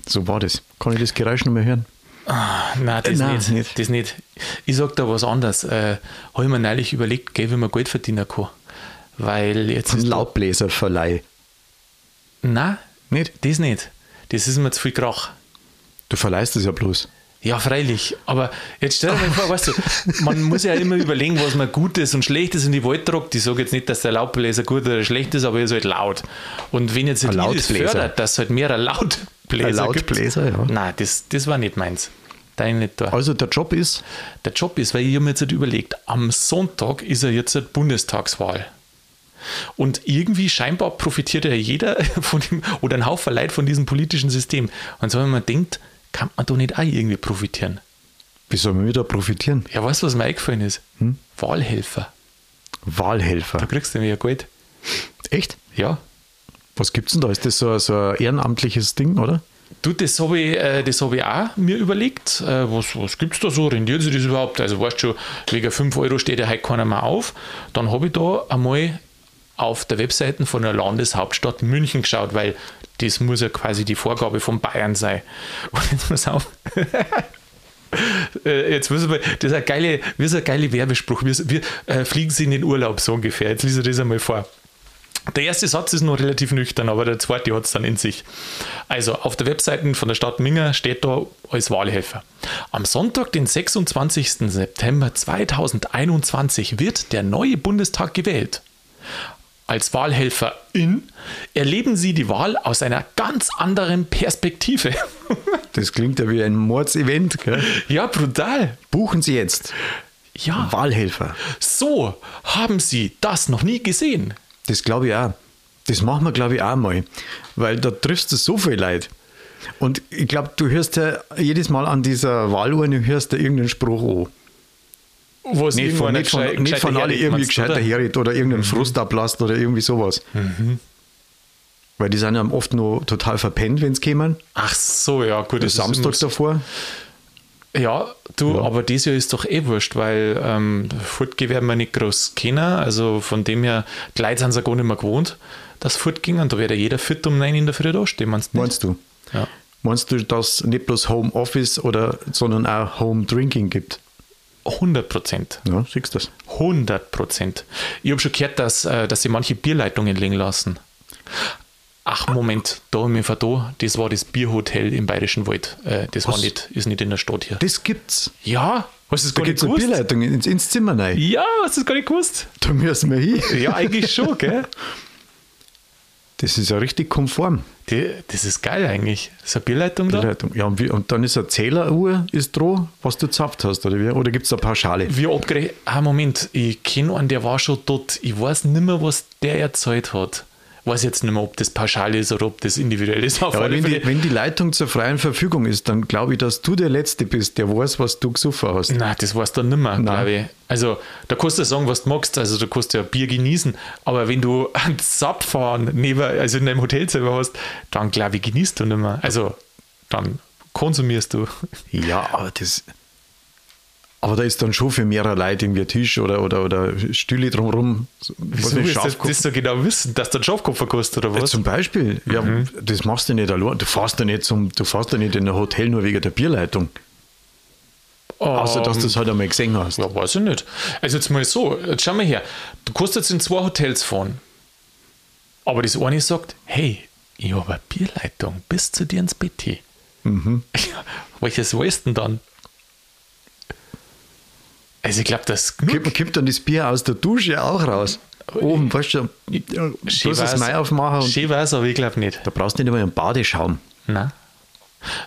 [SPEAKER 2] So war das. Kann ich das Geräusch noch mehr hören?
[SPEAKER 1] Nein, das,
[SPEAKER 2] Nein,
[SPEAKER 1] nicht,
[SPEAKER 2] nicht.
[SPEAKER 1] das nicht. Ich sag da was anderes. Äh, Habe ich mir neulich überlegt, gell, wie man Geld verdienen kann. Weil jetzt
[SPEAKER 2] Ein. Laubbläserverleih.
[SPEAKER 1] Nein,
[SPEAKER 2] Nicht?
[SPEAKER 1] das nicht. Das ist mir zu viel Krach.
[SPEAKER 2] Du verleihst es ja bloß.
[SPEAKER 1] Ja, freilich. Aber jetzt stell dir mal vor, weißt du, man muss ja immer überlegen, was man Gutes und Schlechtes in die Welt tragt. Ich sage jetzt nicht, dass der Laubbläser gut oder schlecht ist, aber er ist halt laut. Und wenn jetzt halt
[SPEAKER 2] Lautbläser.
[SPEAKER 1] fördert, dass halt mehr ein Lautbläser
[SPEAKER 2] Lautbläser,
[SPEAKER 1] gibt.
[SPEAKER 2] ja.
[SPEAKER 1] Nein, das, das war nicht meins. Dein nicht da.
[SPEAKER 2] Also der Job ist,
[SPEAKER 1] Der Job ist, weil ich mir jetzt halt überlegt, am Sonntag ist ja jetzt eine Bundestagswahl. Und irgendwie scheinbar profitiert ja jeder von dem, oder ein Haufen Leute von diesem politischen System. Und so, wenn man denkt, kann man doch nicht auch irgendwie profitieren.
[SPEAKER 2] wie soll man wieder profitieren?
[SPEAKER 1] Ja, weißt du, was mir eingefallen ist?
[SPEAKER 2] Hm?
[SPEAKER 1] Wahlhelfer.
[SPEAKER 2] Wahlhelfer.
[SPEAKER 1] Da kriegst du nämlich ja Geld.
[SPEAKER 2] Echt?
[SPEAKER 1] Ja.
[SPEAKER 2] Was gibt's denn da? Ist das so, so ein ehrenamtliches Ding, oder?
[SPEAKER 1] Du, das habe ich, äh, hab ich auch mir überlegt. Äh, was was gibt es da so? Rendiert sich das überhaupt? Also, weißt du schon, wegen 5 Euro steht ja heute keiner mehr auf. Dann habe ich da einmal auf der Webseite von der Landeshauptstadt München geschaut, weil das muss ja quasi die Vorgabe von Bayern sein. Und jetzt pass auf. Äh, Jetzt müssen wir, das ist ein geile, wie ist ein geile Werbespruch. Wir, wir äh, fliegen Sie in den Urlaub, so ungefähr. Jetzt lese ich das einmal vor. Der erste Satz ist noch relativ nüchtern, aber der zweite hat es dann in sich. Also auf der Webseite von der Stadt Minger steht da als Wahlhelfer. Am Sonntag, den 26. September 2021, wird der neue Bundestag gewählt. Als Wahlhelferin erleben Sie die Wahl aus einer ganz anderen Perspektive.
[SPEAKER 2] Das klingt ja wie ein Mordsevent. Gell?
[SPEAKER 1] ja, brutal.
[SPEAKER 2] Buchen Sie jetzt
[SPEAKER 1] Ja,
[SPEAKER 2] Wahlhelfer.
[SPEAKER 1] so haben Sie das noch nie gesehen.
[SPEAKER 2] Das glaube ich auch. Das machen wir, glaube ich, auch mal. Weil da triffst du so viel Leute. Und ich glaube, du hörst ja jedes Mal an dieser Wahlurne hörst du irgendeinen Spruch an.
[SPEAKER 1] Wo es
[SPEAKER 2] Nicht von, nicht von, nicht von alle irgendwie
[SPEAKER 1] du,
[SPEAKER 2] gescheiter
[SPEAKER 1] oder? Mhm.
[SPEAKER 2] herricht oder irgendeinen Frust ablasst oder irgendwie sowas. Weil die sind ja oft nur total verpennt, wenn es kämen.
[SPEAKER 1] Ach so, ja, gut. das ist
[SPEAKER 2] Samstag davor.
[SPEAKER 1] Ja, du,
[SPEAKER 2] Ja.
[SPEAKER 1] aber das Jahr ist doch eh wurscht, weil ähm, Fortgehen werden wir nicht groß kennen. Also von dem her, die Leute sind es ja gar nicht mehr gewohnt, dass fortgehen. Und da wird ja jeder fit um 9 in der Früh dastehen, meinst du nicht?
[SPEAKER 2] Meinst du?
[SPEAKER 1] Ja.
[SPEAKER 2] Meinst du, dass nicht bloß Homeoffice oder, sondern auch Home Drinking gibt?
[SPEAKER 1] 100 Prozent.
[SPEAKER 2] Ja, siehst du das?
[SPEAKER 1] 100 Prozent. Ich habe schon gehört, dass, äh, dass sie manche Bierleitungen legen lassen. Ach, Moment, da haben wir da, das war das Bierhotel im Bayerischen Wald. Äh, das war
[SPEAKER 2] Was?
[SPEAKER 1] nicht, ist nicht in der Stadt hier.
[SPEAKER 2] Das gibt's.
[SPEAKER 1] Ja, hast du das
[SPEAKER 2] Da
[SPEAKER 1] gar nicht
[SPEAKER 2] es eine
[SPEAKER 1] gewusst?
[SPEAKER 2] Bierleitung ins, ins Zimmer rein.
[SPEAKER 1] Ja, hast du das gar nicht gewusst?
[SPEAKER 2] Da müssen wir hin.
[SPEAKER 1] Ja, eigentlich schon, gell?
[SPEAKER 2] Das ist ja richtig konform.
[SPEAKER 1] Die, das ist geil eigentlich. Das ist eine Bierleitung da.
[SPEAKER 2] Bierleitung. Ja, und, wie, und dann ist eine Zähleruhr ist dran, was du zapft hast, oder wie? Oder gibt es eine Pauschale?
[SPEAKER 1] Wie abgerechnet. Ah, Moment, ich kenne einen, der war schon dort. Ich weiß nicht mehr, was der erzählt hat. Weiß jetzt nicht mehr, ob das pauschal ist oder ob das individuell ist. Auf
[SPEAKER 2] Ja, aber wenn die, wenn die Leitung zur freien Verfügung ist, dann glaube ich, dass du der Letzte bist, der weiß, was du gesoffen hast.
[SPEAKER 1] Nein, das weißt du nicht mehr, glaube ich. Also, da kannst du sagen, was du magst. Also, da kannst du ja Bier genießen. Aber wenn du einen Zapfahren neben, also in deinem Hotelzimmer hast, dann glaube ich, genießt du nicht mehr. Also, dann konsumierst du.
[SPEAKER 2] Ja, aber das. Aber da ist dann schon für mehrere Leute irgendwie ein Tisch oder, oder, oder Stühle drumherum. Was
[SPEAKER 1] Wieso willst du das, das so genau wissen, dass du einen Schafkopf kostet oder
[SPEAKER 2] Ja,
[SPEAKER 1] was?
[SPEAKER 2] zum Beispiel, ja,
[SPEAKER 1] Mhm.
[SPEAKER 2] das machst du nicht allein. Du fährst ja nicht zum, du fährst ja nicht in ein Hotel nur wegen der Bierleitung. Außer dass du es halt einmal gesehen hast.
[SPEAKER 1] Ja, weiß ich nicht. Also jetzt mal so, jetzt schau mal her. Du kannst jetzt in zwei Hotels fahren. Aber das eine sagt, hey, ich habe eine Bierleitung bis zu dir ins Bett.
[SPEAKER 2] Mhm.
[SPEAKER 1] Ja, welches du denn dann? Also ich glaube, das.
[SPEAKER 2] Kommt, kommt dann das Bier aus der Dusche auch raus? Oben, weißt du, ja,
[SPEAKER 1] Schön
[SPEAKER 2] das Mai aufmachen und
[SPEAKER 1] Schön weiß, aber ich glaube nicht.
[SPEAKER 2] da brauchst du nicht einmal einen Badeschaum.
[SPEAKER 1] Nein.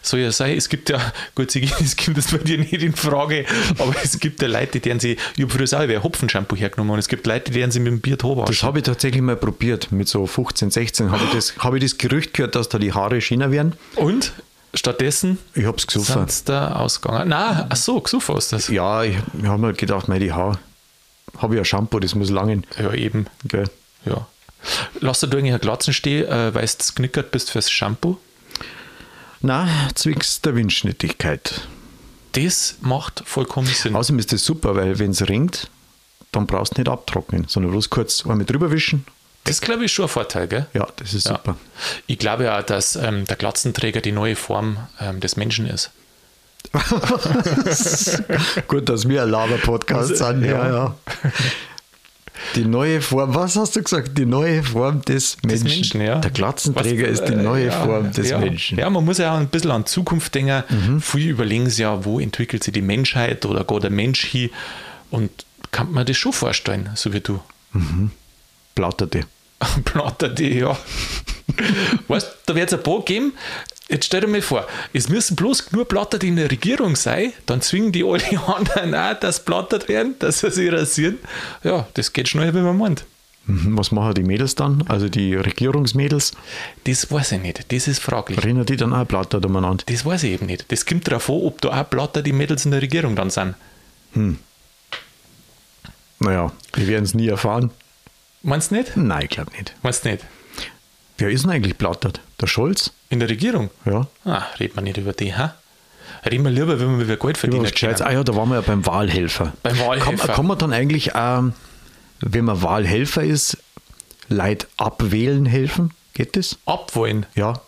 [SPEAKER 1] Soll ja sein, es gibt ja, gut, es kommt das bei dir nicht in Frage, aber es gibt ja Leute, die sie, ich habe früher auch ein Hopfenshampoo hergenommen und es gibt Leute, die sie mit dem Bier waschen.
[SPEAKER 2] Das habe ich tatsächlich mal probiert. Mit so 15, 16 habe ich, das, habe ich das Gerücht gehört, dass da die Haare schöner werden.
[SPEAKER 1] Und stattdessen
[SPEAKER 2] Ich habe es gesoffen.
[SPEAKER 1] sind da ausgegangen. Nein, ach so, gesucht hast du das.
[SPEAKER 2] Ja, ich, ich habe mir gedacht, meine Haare. Habe ich ein Shampoo, das muss langen.
[SPEAKER 1] Ja, eben.
[SPEAKER 2] Gell?
[SPEAKER 1] Ja. Lass du eigentlich eine Glatzen stehen, äh, weil du geknickert bist fürs Shampoo?
[SPEAKER 2] Na, zwecks der Windschnittigkeit.
[SPEAKER 1] Das macht vollkommen Sinn.
[SPEAKER 2] Außerdem ist das super, weil wenn es ringt, dann brauchst du nicht abtrocknen, sondern bloß kurz einmal drüber wischen.
[SPEAKER 1] Das glaube ich schon ein Vorteil, gell?
[SPEAKER 2] Ja, das ist
[SPEAKER 1] Ja.
[SPEAKER 2] super.
[SPEAKER 1] Ich glaube ja, dass ähm, der Glatzenträger die neue Form ähm, des Menschen ist.
[SPEAKER 2] Gut, dass wir ein Laber-Podcast
[SPEAKER 1] Also,
[SPEAKER 2] sind. Ja,
[SPEAKER 1] ja.
[SPEAKER 2] ja. Die neue Form, was hast du gesagt? Die neue Form des Menschen.
[SPEAKER 1] Menschen, ja.
[SPEAKER 2] Der Glatzenträger
[SPEAKER 1] Was-
[SPEAKER 2] ist die
[SPEAKER 1] äh,
[SPEAKER 2] neue
[SPEAKER 1] ja,
[SPEAKER 2] Form des
[SPEAKER 1] ja.
[SPEAKER 2] Menschen. Mhm.
[SPEAKER 1] Ja, man muss ja auch ein bisschen an Zukunft denken. Viele überlegen sich ja, wo entwickelt sich die Menschheit oder gar der Mensch hin. Und kann man das schon vorstellen, so wie du.
[SPEAKER 2] Platterte.
[SPEAKER 1] Platter die, ja. weißt du, da wird es ein paar geben. Jetzt stell dir mal vor, es müssen bloß nur Platter, die in der Regierung sein, dann zwingen die alle anderen auch, dass plattert werden, dass sie sich rasieren. Ja, das geht schneller, wie man meint.
[SPEAKER 2] Mhm, Was machen die Mädels dann? Also die Regierungsmädels,
[SPEAKER 1] Das weiß ich nicht. Das ist fraglich.
[SPEAKER 2] rennen die dann auch plattert umeinander?
[SPEAKER 1] Das weiß ich eben nicht. Das kommt darauf an, ob da auch Platter die Mädels in der Regierung dann sind.
[SPEAKER 2] Naja, wir werden es nie erfahren.
[SPEAKER 1] Meinst du nicht?
[SPEAKER 2] Nein, ich glaube nicht.
[SPEAKER 1] Meinst du nicht?
[SPEAKER 2] Wer ist denn eigentlich plattert? Der Scholz?
[SPEAKER 1] In der Regierung?
[SPEAKER 2] Ja.
[SPEAKER 1] Ah, reden wir nicht über die, ha? Reden wir lieber, wenn wir wieder Geld verdienen
[SPEAKER 2] Gescheites. Ah ja, da waren wir ja beim Wahlhelfer.
[SPEAKER 1] Beim Wahlhelfer.
[SPEAKER 2] Kann, kann man dann eigentlich, ähm, wenn man Wahlhelfer ist, Leid abwählen helfen? Geht das?
[SPEAKER 1] Abwollen.
[SPEAKER 2] Ja.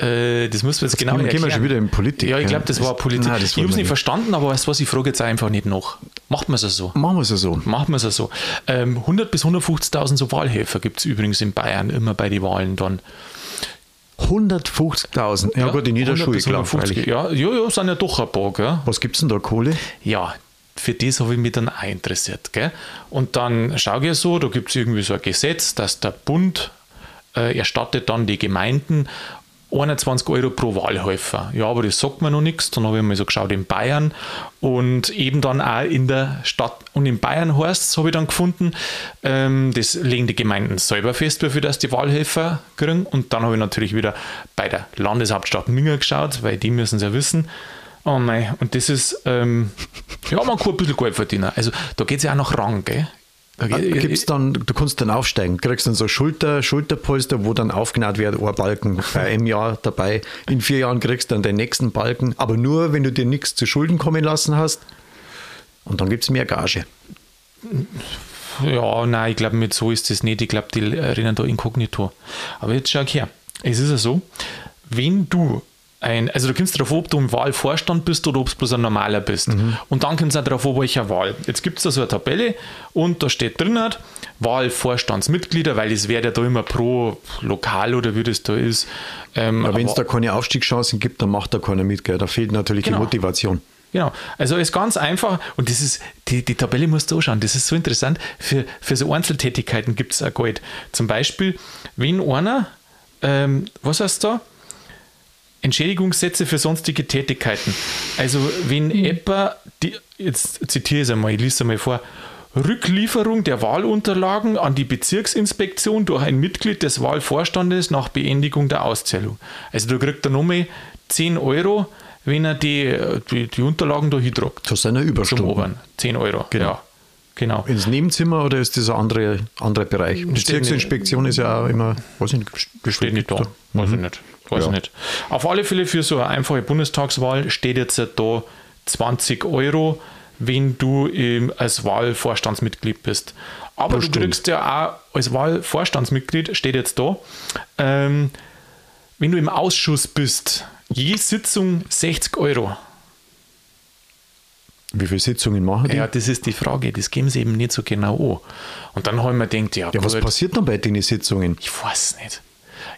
[SPEAKER 1] Äh, das müssen wir jetzt, genau
[SPEAKER 2] gehen wir- gehen wir
[SPEAKER 1] erklären.
[SPEAKER 2] schon wieder in Politik,
[SPEAKER 1] Ja, ich
[SPEAKER 2] ja.
[SPEAKER 1] glaube, das war
[SPEAKER 2] Das-
[SPEAKER 1] Politik.
[SPEAKER 2] Nein, das
[SPEAKER 1] ich habe es nicht verstanden, aber weißt du was, ich frage jetzt einfach nicht nach. Macht man es so?
[SPEAKER 2] Machen wir es ja so.
[SPEAKER 1] Machen wir es so. Ähm, 100 bis 150.000 so Wahlhelfer gibt es übrigens in Bayern immer bei den Wahlen dann.
[SPEAKER 2] 150.000. Ja, gut, in jeder
[SPEAKER 1] 100
[SPEAKER 2] Schule.
[SPEAKER 1] 150.
[SPEAKER 2] freilich.
[SPEAKER 1] Ja, ja, ja, sind ja doch ein paar, gell?
[SPEAKER 2] Was gibt es denn da, Kohle?
[SPEAKER 1] Ja, für das habe ich mich dann auch interessiert. Gell? Und dann schaue ich so, da gibt es irgendwie so ein Gesetz, dass der Bund äh, erstattet dann die Gemeinden 21 Euro pro Wahlhelfer. Ja, aber das sagt mir noch nichts. Dann habe ich mal so geschaut in Bayern und eben dann auch in der Stadt. Und in Bayern heißt es, habe ich dann gefunden, ähm, das legen die Gemeinden selber fest, viel das die Wahlhelfer kriegen. Und dann habe ich natürlich wieder bei der Landeshauptstadt Minger geschaut, weil die müssen es ja wissen. Oh nein, und das ist, ähm, ja, man kann ein bisschen Geld verdienen. Also da geht es ja auch nach Rang, gell?
[SPEAKER 2] Gibt's dann, du kannst dann aufsteigen, kriegst dann so Schulter, Schulterpolster, wo dann aufgenäht wird, ein Balken bei einem Jahr dabei. In vier Jahren kriegst du dann den nächsten Balken, aber nur, wenn du dir nichts zu Schulden kommen lassen hast. Und dann gibt es mehr Gage.
[SPEAKER 1] Ja, nein, ich glaube, mit so ist das nicht. Ich glaube, die rennen da inkognito. Aber jetzt schau her. Es ist ja so, wenn du ein, also du kommst darauf ob du im Wahlvorstand bist oder ob du bloß ein normaler bist. Mhm. Und dann kommst du darauf ob welcher Wahl. Jetzt gibt es da so eine Tabelle und da steht drin, Wahlvorstandsmitglieder, weil es wäre ja da immer pro Lokal oder wie das da ist.
[SPEAKER 2] Ähm, Aber wenn es da keine Aufstiegschancen gibt, dann macht da keiner mit. Gell? Da fehlt natürlich genau. die Motivation.
[SPEAKER 1] Genau, also ist ganz einfach und das ist, die, die Tabelle musst du anschauen, das ist so interessant. Für, für so Einzeltätigkeiten gibt es auch Geld. Zum Beispiel, wenn einer, ähm, was heißt da? Entschädigungssätze für sonstige Tätigkeiten. Also wenn mhm. etwa, die, jetzt zitiere ich es einmal, ich lese es einmal vor, Rücklieferung der Wahlunterlagen an die Bezirksinspektion durch ein Mitglied des Wahlvorstandes nach Beendigung der Auszählung. Also da kriegt er nochmal 10 Euro, wenn er die, die, die Unterlagen da hindruckt.
[SPEAKER 2] Das sind ja Überstunden.
[SPEAKER 1] 10 Euro,
[SPEAKER 2] genau. ja. Genau. Ins Nebenzimmer oder ist das ein anderer, anderer Bereich? Bezirksinspektion ist ja auch immer,
[SPEAKER 1] weiß ich nicht, steht nicht da. Weiß mhm. ich nicht. Weiß ja. nicht. Auf alle Fälle für so eine einfache Bundestagswahl steht jetzt da 20 Euro, wenn du als Wahlvorstandsmitglied bist. Aber Pro du kriegst ja auch als Wahlvorstandsmitglied, steht jetzt da, ähm, wenn du im Ausschuss bist, je Sitzung 60 Euro.
[SPEAKER 2] Wie viele Sitzungen machen die?
[SPEAKER 1] Ja, das ist die Frage. Das geben sie eben nicht so genau an. Und dann haben wir gedacht, ja,
[SPEAKER 2] ja was passiert dann bei den Sitzungen?
[SPEAKER 1] Ich weiß nicht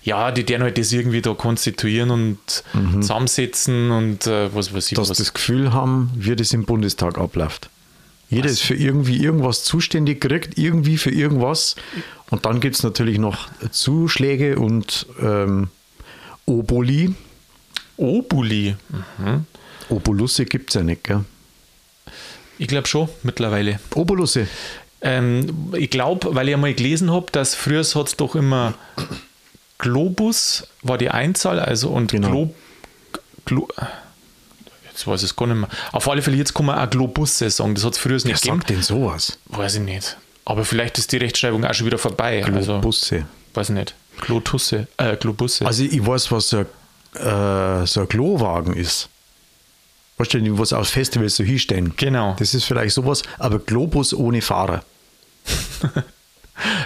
[SPEAKER 1] ja, die werden halt das irgendwie da konstituieren und mhm. zusammensetzen und äh, was weiß ich.
[SPEAKER 2] Dass
[SPEAKER 1] was.
[SPEAKER 2] das Gefühl haben, wie das im Bundestag abläuft. Jeder was? ist für irgendwie irgendwas zuständig, kriegt irgendwie für irgendwas. Und dann gibt es natürlich noch Zuschläge und ähm, Oboli.
[SPEAKER 1] Oboli?
[SPEAKER 2] Mhm. Obolusse gibt es ja nicht, gell?
[SPEAKER 1] Ich glaube schon, mittlerweile.
[SPEAKER 2] Obolusse?
[SPEAKER 1] Ähm, ich glaube, weil ich einmal gelesen habe, dass früher hat es doch immer Globus war die Einzahl, also und genau. Glo, Glo, jetzt weiß ich es gar nicht mehr. Auf alle Fälle, jetzt kann man auch Globusse sagen, das hat es früher nicht
[SPEAKER 2] Wer gegeben. sagt denn sowas?
[SPEAKER 1] Weiß ich nicht. Aber vielleicht ist die Rechtschreibung auch schon wieder vorbei.
[SPEAKER 2] Globusse.
[SPEAKER 1] Also, weiß ich nicht. Glotusse, äh, Globusse.
[SPEAKER 2] Also ich weiß, was so ein, äh, so ein Klowagen ist. Weißt du, was auf Festivals so hinstellen?
[SPEAKER 1] Genau.
[SPEAKER 2] Das ist vielleicht sowas, aber Globus ohne Fahrer.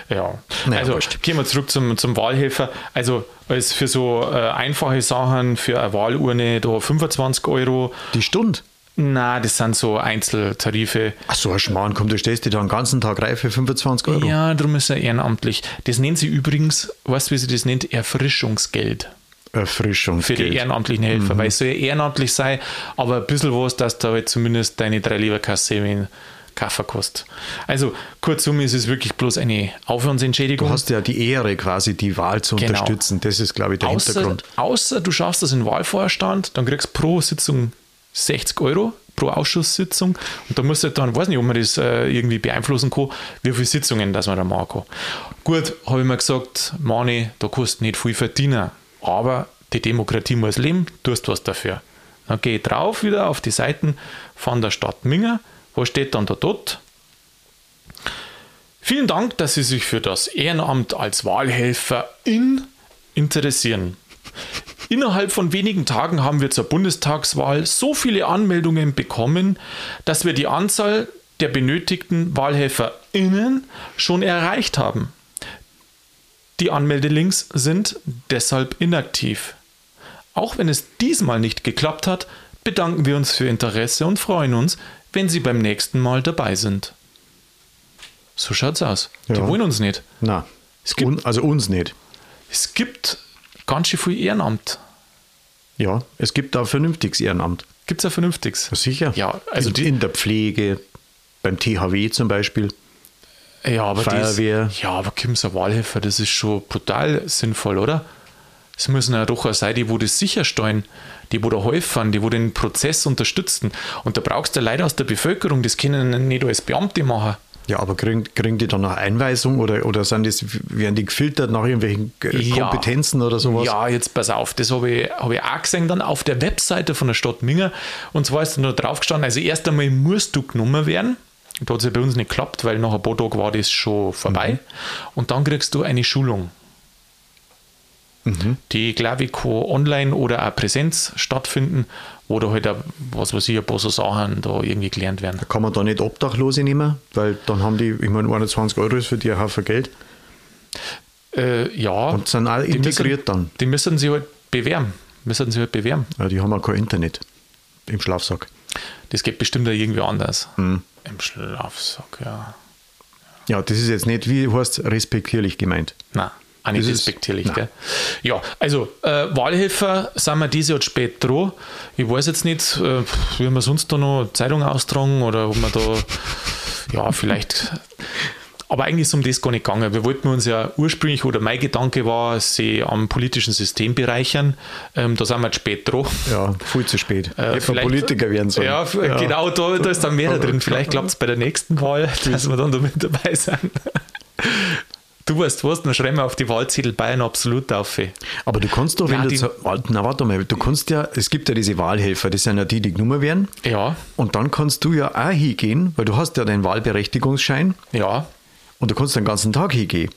[SPEAKER 1] Ja, naja, also wurscht. gehen wir zurück zum, zum Wahlhelfer. Also als für so äh, einfache Sachen, für eine Wahlurne da 25 Euro.
[SPEAKER 2] Die Stunde?
[SPEAKER 1] Na, das sind so Einzeltarife.
[SPEAKER 2] Ach so, ein Schmarrn, komm, du stehst dir da den ganzen Tag reif für 25 Euro.
[SPEAKER 1] Ja, darum ist er ehrenamtlich. Das nennen sie übrigens, weißt du, wie sie das nennt? Erfrischungsgeld.
[SPEAKER 2] Erfrischungsgeld.
[SPEAKER 1] Für die ehrenamtlichen Helfer, mhm. weil es soll ja ehrenamtlich sein, aber ein bisschen was, dass da halt zumindest deine drei Leberkasse Kaffee kostet. Also kurzum ist es wirklich bloß eine Aufwandsentschädigung.
[SPEAKER 2] Du hast ja die Ehre quasi, die Wahl zu genau. unterstützen. Das ist, glaube ich, der
[SPEAKER 1] außer,
[SPEAKER 2] Hintergrund.
[SPEAKER 1] Außer du schaffst das in Wahlvorstand, dann kriegst du pro Sitzung 60 Euro pro Ausschusssitzung und da musst du dann, weiß nicht, ob man das äh, irgendwie beeinflussen kann, wie viele Sitzungen das man da machen kann. Gut, habe ich mir gesagt, Mani, da kostet nicht viel verdienen, aber die Demokratie muss leben, tust was dafür. Dann gehe ich drauf wieder auf die Seiten von der Stadt Minger was steht dann da dort? Vielen Dank, dass Sie sich für das Ehrenamt als Wahlhelfer in interessieren. Innerhalb von wenigen Tagen haben wir zur Bundestagswahl so viele Anmeldungen bekommen, dass wir die Anzahl der benötigten WahlhelferInnen schon erreicht haben. Die Anmeldelinks sind deshalb inaktiv. Auch wenn es diesmal nicht geklappt hat, bedanken wir uns für Interesse und freuen uns, wenn sie beim nächsten Mal dabei sind. So schaut's aus. Ja. Die wollen uns nicht.
[SPEAKER 2] Na, es gibt, Un, also uns nicht.
[SPEAKER 1] Es gibt ganz schön viel Ehrenamt.
[SPEAKER 2] Ja, es gibt da vernünftiges Ehrenamt.
[SPEAKER 1] Gibt es ein vernünftiges?
[SPEAKER 2] Ja, sicher.
[SPEAKER 1] Ja,
[SPEAKER 2] also in, die, in der Pflege, beim THW zum Beispiel.
[SPEAKER 1] Ja, aber Feuerwehr. Das, ja, aber Kimser Wahlhelfer, das ist schon brutal sinnvoll, oder? Es müssen ja doch auch sein, die, wo das sicherstellen, die, wo da helfen, die, wo den Prozess unterstützen. Und da brauchst du Leute aus der Bevölkerung, das können nicht als Beamte machen.
[SPEAKER 2] Ja, aber kriegen, kriegen die dann noch Einweisung oder, oder sind das, werden die gefiltert nach irgendwelchen äh,
[SPEAKER 1] Ja.
[SPEAKER 2] Kompetenzen oder sowas?
[SPEAKER 1] Ja, jetzt pass auf, das habe ich, hab ich auch gesehen dann auf der Webseite von der Stadt Minger. Und zwar ist da nur drauf gestanden, also erst einmal musst du genommen werden. Da hat es ja bei uns nicht geklappt, weil nach ein paar Tagen war das schon vorbei. Und dann kriegst du eine Schulung. Die, glaube ich, online oder auch Präsenz stattfinden, wo da halt, auch, was weiß ich, ein paar so Sachen da irgendwie gelernt werden.
[SPEAKER 2] Kann man da nicht Obdachlose nehmen? Weil dann haben die, ich meine, 21 Euro ist für die ein Haufen Geld
[SPEAKER 1] Äh, ja.
[SPEAKER 2] und sind
[SPEAKER 1] die
[SPEAKER 2] integriert
[SPEAKER 1] müssen,
[SPEAKER 2] dann.
[SPEAKER 1] Die müssen sich halt bewerben. Müssen sich halt bewerben.
[SPEAKER 2] Ja, die haben auch kein Internet im Schlafsack.
[SPEAKER 1] Das geht bestimmt auch irgendwie anders.
[SPEAKER 2] Mhm.
[SPEAKER 1] Im Schlafsack, ja.
[SPEAKER 2] Ja, das ist jetzt nicht, wie heißt respektierlich gemeint.
[SPEAKER 1] Nein, auch nicht respektierlich. Gell? Ja, also äh, Wahlhelfer sind wir dieses Jahr spät dran. Ich weiß jetzt nicht, äh, wie wir sonst da noch Zeitung austragen oder ob wir da, ja, vielleicht. Aber eigentlich ist um das gar nicht gegangen. Wir wollten uns ja ursprünglich, oder mein Gedanke war, sie am politischen System bereichern. Ähm, da sind wir jetzt spät dran.
[SPEAKER 2] Ja, viel zu spät.
[SPEAKER 1] Äh,
[SPEAKER 2] Hätte man
[SPEAKER 1] vielleicht-
[SPEAKER 2] Politiker werden sollen.
[SPEAKER 1] Ja, f- genau, da, da ist dann mehr drin. Vielleicht klappt es bei der nächsten Wahl, dass wir dann da mit dabei sind. Du weißt was, dann schreiben wir auf die Wahlzettel Bayern absolut auf. ey.
[SPEAKER 2] Aber du kannst doch, wenn
[SPEAKER 1] Nein,
[SPEAKER 2] du. zu- na, warte mal, du kannst ja, es gibt ja diese Wahlhelfer, das sind ja die, die genommen werden.
[SPEAKER 1] Ja,
[SPEAKER 2] Und dann kannst du ja auch hingehen, weil du hast ja deinen Wahlberechtigungsschein
[SPEAKER 1] ja,
[SPEAKER 2] und du kannst den ganzen Tag hingehen.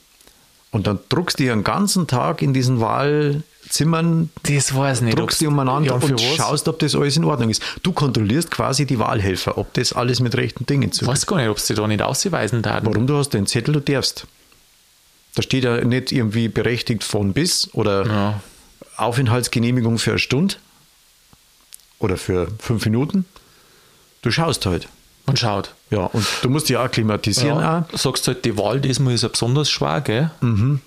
[SPEAKER 2] Und dann druckst du den ganzen Tag in diesen Wahlzimmern,
[SPEAKER 1] das weiß ich nicht.
[SPEAKER 2] druckst die umeinander
[SPEAKER 1] ja, und
[SPEAKER 2] und schaust, ob das alles in Ordnung ist. Du kontrollierst quasi die Wahlhelfer, ob das alles mit rechten Dingen
[SPEAKER 1] Ich
[SPEAKER 2] zugeht.
[SPEAKER 1] weiß gar nicht, ob sie da nicht ausweisen taten.
[SPEAKER 2] Warum du hast den Zettel, du darfst. Da steht ja nicht irgendwie berechtigt von bis oder
[SPEAKER 1] Ja.
[SPEAKER 2] Aufenthaltsgenehmigung für eine Stunde oder für fünf Minuten. Du schaust halt.
[SPEAKER 1] Und schaut.
[SPEAKER 2] Ja, und du musst dich auch klimatisieren.
[SPEAKER 1] Ja,
[SPEAKER 2] Auch.
[SPEAKER 1] sagst halt, die Wahl diesmal ist ja besonders schwer, gell? Mhm.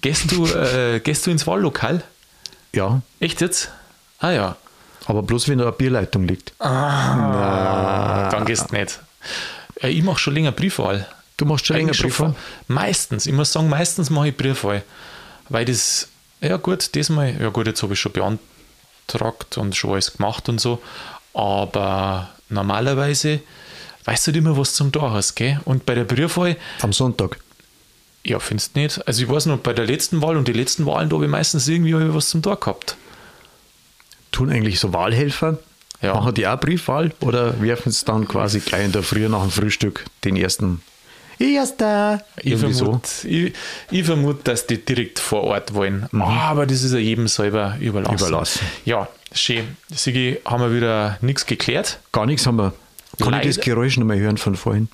[SPEAKER 1] Gehst, du, äh, gehst du ins Wahllokal?
[SPEAKER 2] Ja,
[SPEAKER 1] Echt jetzt? Ah ja.
[SPEAKER 2] aber bloß wenn da eine Bierleitung liegt.
[SPEAKER 1] Dann gehst du nicht. Äh, ich mache schon länger Briefwahl.
[SPEAKER 2] Du machst schon länger Briefwahl?
[SPEAKER 1] Meistens. Ich muss sagen, meistens mache ich Briefwahl. Weil das, ja gut, diesmal, ja gut, jetzt habe ich schon beantragt und schon alles gemacht und so. Aber normalerweise weißt du nicht immer, was zum Tor hast, gell? Und bei der Briefwahl,
[SPEAKER 2] Am Sonntag.
[SPEAKER 1] ja, findest du nicht. Also ich weiß noch, bei der letzten Wahl und die letzten Wahlen, da habe ich meistens irgendwie ich was zum Tor gehabt.
[SPEAKER 2] Tun eigentlich so Wahlhelfer?
[SPEAKER 1] Ja.
[SPEAKER 2] Machen die auch Briefwahl oder werfen sie dann quasi gleich in der Früh nach dem Frühstück den ersten? Erster!
[SPEAKER 1] Ich
[SPEAKER 2] Irgendwie so.
[SPEAKER 1] vermute, ich, ich vermute, dass die direkt vor Ort wollen. Aber das ist ja jedem selber überlassen.
[SPEAKER 2] Mhm. Überlassen.
[SPEAKER 1] Ja, schön. Sigi, haben wir wieder nichts geklärt.
[SPEAKER 2] Gar nichts haben wir. Kann ich das Geräusch noch mal hören von vorhin?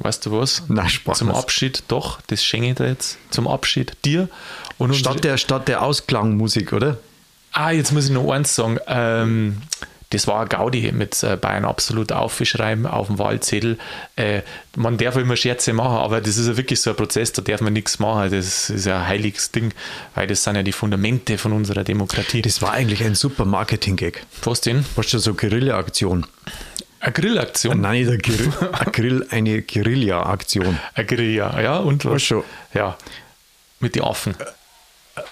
[SPEAKER 1] Weißt du was?
[SPEAKER 2] Nein, Spaß.
[SPEAKER 1] Zum Abschied, doch, das schenke ich dir jetzt. Zum Abschied dir. Und
[SPEAKER 2] Statt der, statt der Ausklangmusik, oder?
[SPEAKER 1] Ah, jetzt muss ich noch eins sagen. Ähm, das war ein Gaudi mit äh, Bayern absolut aufschreiben auf dem Wahlzettel. Äh, man darf immer Scherze machen, aber das ist ja wirklich so ein Prozess, da darf man nichts machen. Das ist ja ein heiliges Ding, weil das sind ja die Fundamente von unserer Demokratie.
[SPEAKER 2] Das war eigentlich ein super Marketing-Gag.
[SPEAKER 1] Was denn?
[SPEAKER 2] Was schon so Guerilla-Aktion?
[SPEAKER 1] Eine Grillaktion?
[SPEAKER 2] Nein, eine, Guerilla, eine, Grill, eine Guerilla-Aktion.
[SPEAKER 1] Eine Grill, ja. Und was?
[SPEAKER 2] Was schon?
[SPEAKER 1] Ja. Mit den Affen.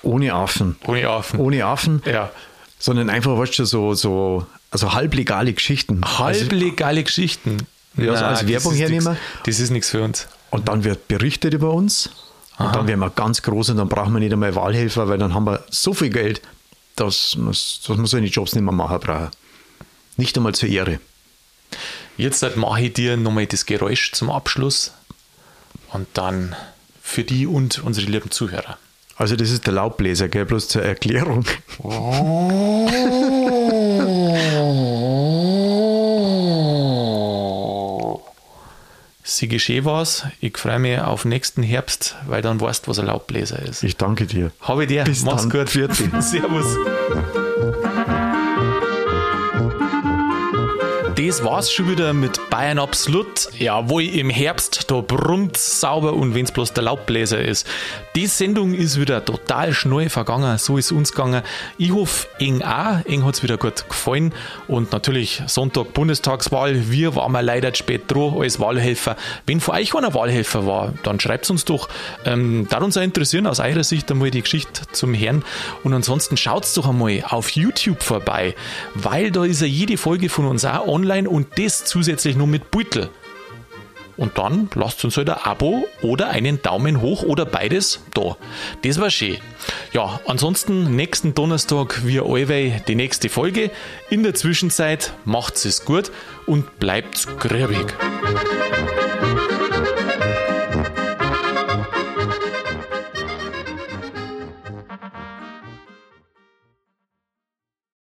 [SPEAKER 2] Ohne Affen.
[SPEAKER 1] Ohne Affen.
[SPEAKER 2] Ohne Affen,
[SPEAKER 1] Ja.
[SPEAKER 2] sondern einfach, weißt du, so, so also halblegale Geschichten. Also,
[SPEAKER 1] Halblegale Geschichten.
[SPEAKER 2] Ja, so als Werbung hernehmen.
[SPEAKER 1] Das ist nichts für uns.
[SPEAKER 2] und dann wird berichtet über uns. Und dann werden wir ganz groß und dann brauchen wir nicht einmal Wahlhelfer, weil dann haben wir so viel Geld, dass, dass wir so eine Jobs nicht mehr machen brauchen. Nicht einmal zur Ehre.
[SPEAKER 1] Jetzt halt mache ich dir nochmal das Geräusch zum Abschluss und dann für die und unsere lieben Zuhörer.
[SPEAKER 2] Also das ist der Laubbläser, gell? bloß zur Erklärung.
[SPEAKER 1] Sie geschehen was. Ich freue mich auf nächsten Herbst, weil dann weißt, was ein Laubbläser ist.
[SPEAKER 2] Ich danke dir.
[SPEAKER 1] Habe ich dir.
[SPEAKER 2] Bis
[SPEAKER 1] Mach's
[SPEAKER 2] dann.
[SPEAKER 1] gut. Servus. Das war's schon wieder mit Bayern Absolut. Jawohl, im Herbst, da brummt sauber und wenn's bloß der Laubbläser ist. Die Sendung ist wieder total schnell vergangen, so ist uns gegangen. Ich hoffe, eng auch, eng hat's wieder gut gefallen und natürlich Sonntag Bundestagswahl. Wir waren wir leider spät dran als Wahlhelfer. Wenn von euch einer Wahlhelfer war, dann schreibt's uns doch. Ähm, da uns auch interessieren aus eurer Sicht einmal die Geschichte zum Herrn und ansonsten schaut's doch einmal auf YouTube vorbei, weil da ist ja jede Folge von uns auch online und das zusätzlich nur mit Beutel. Und dann lasst uns halt ein Abo oder einen Daumen hoch oder beides da. Das war schön. Ja, ansonsten nächsten Donnerstag wie allweil die nächste Folge. In der Zwischenzeit macht's es gut und bleibt grübig.